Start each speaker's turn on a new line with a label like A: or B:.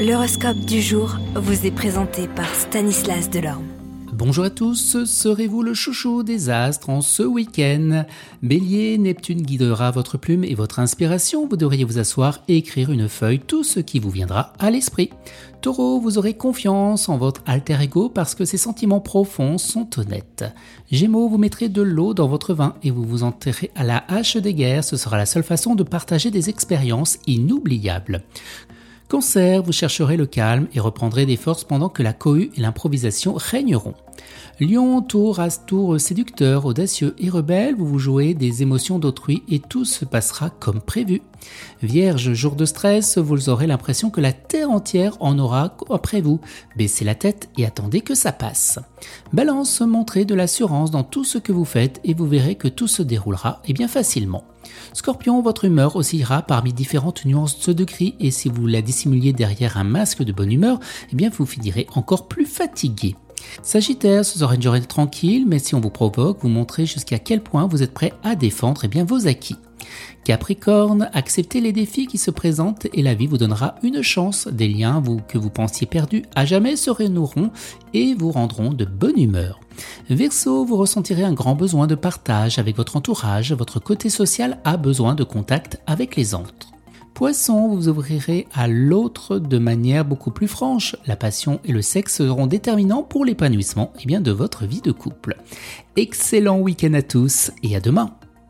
A: L'horoscope du jour vous est présenté par Stanislas Delorme.
B: Bonjour à tous, serez-vous le chouchou des astres en ce week-end? Bélier, Neptune guidera votre plume et votre inspiration, vous devriez vous asseoir et écrire une feuille tout ce qui vous viendra à l'esprit. Taureau, vous aurez confiance en votre alter ego parce que ses sentiments profonds sont honnêtes. Gémeaux, vous mettrez de l'eau dans votre vin et vous vous enterrez à la hache des guerres, ce sera la seule façon de partager des expériences inoubliables. Cancer, vous chercherez le calme et reprendrez des forces pendant que la cohue et l'improvisation régneront. Lion, tour, tour séducteur, audacieux et rebelle, vous vous jouez des émotions d'autrui et tout se passera comme prévu. Vierge, jour de stress, vous aurez l'impression que la terre entière en aura après vous. Baissez la tête et attendez que ça passe. Balance, montrez de l'assurance dans tout ce que vous faites et vous verrez que tout se déroulera et bien facilement. Scorpion, votre humeur oscillera parmi différentes nuances de gris et si vous la dissimuliez derrière un masque de bonne humeur, eh bien vous finirez encore plus fatigué. Sagittaire, ce sera une journée tranquille, mais si on vous provoque, vous montrez jusqu'à quel point vous êtes prêt à défendre eh bien, vos acquis. Capricorne, acceptez les défis qui se présentent et la vie vous donnera une chance. Des liens que vous pensiez perdus à jamais se renoueront et vous rendront de bonne humeur. Verseau, vous ressentirez un grand besoin de partage avec votre entourage. Votre côté social a besoin de contact avec les autres. Poisson, vous ouvrirez à l'autre de manière beaucoup plus franche. La passion et le sexe seront déterminants pour l'épanouissement eh bien, de votre vie de couple. Excellent week-end à tous et à demain.